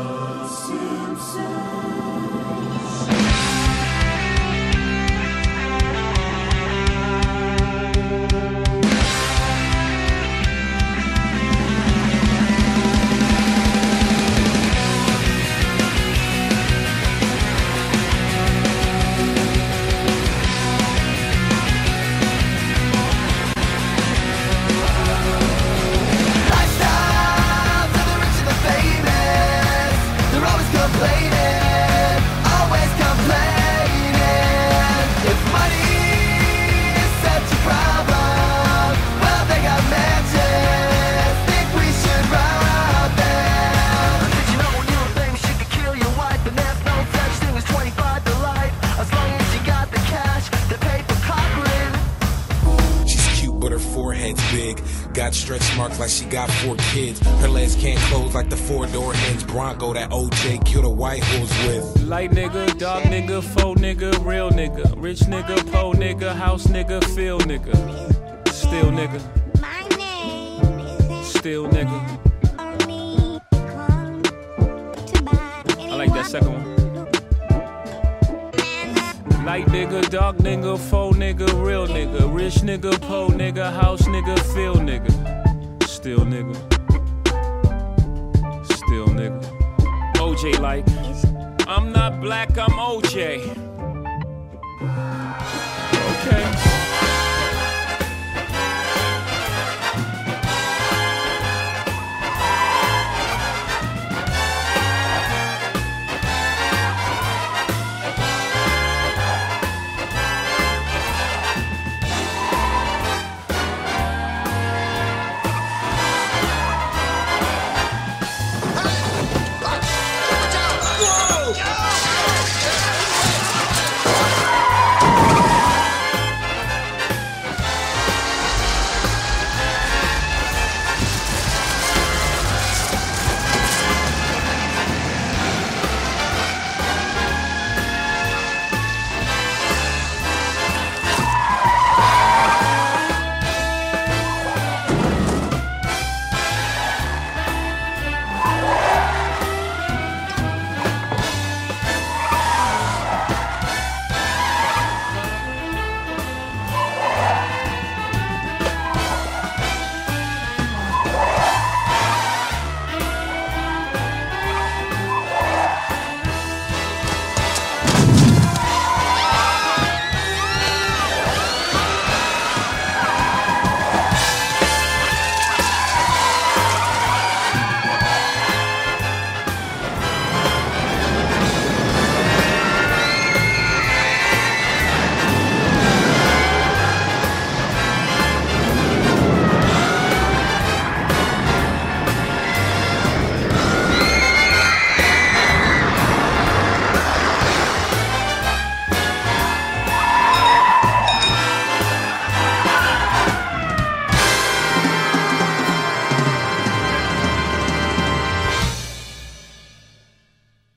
Lifestyles Got stretch marks like she got four kids. Her legs can't close like the four door hinge Bronco that OJ killed a white horse with. Light nigga, dog nigga, faux nigga, real nigga, rich nigga, po nigga, house nigga, feel nigga, still nigga, My name is still nigga. Light nigga, dark nigga, faux nigga, real nigga. Rich nigga, po nigga, house nigga, feel nigga. Still nigga. Still nigga. OJ like. I'm not black, I'm OJ.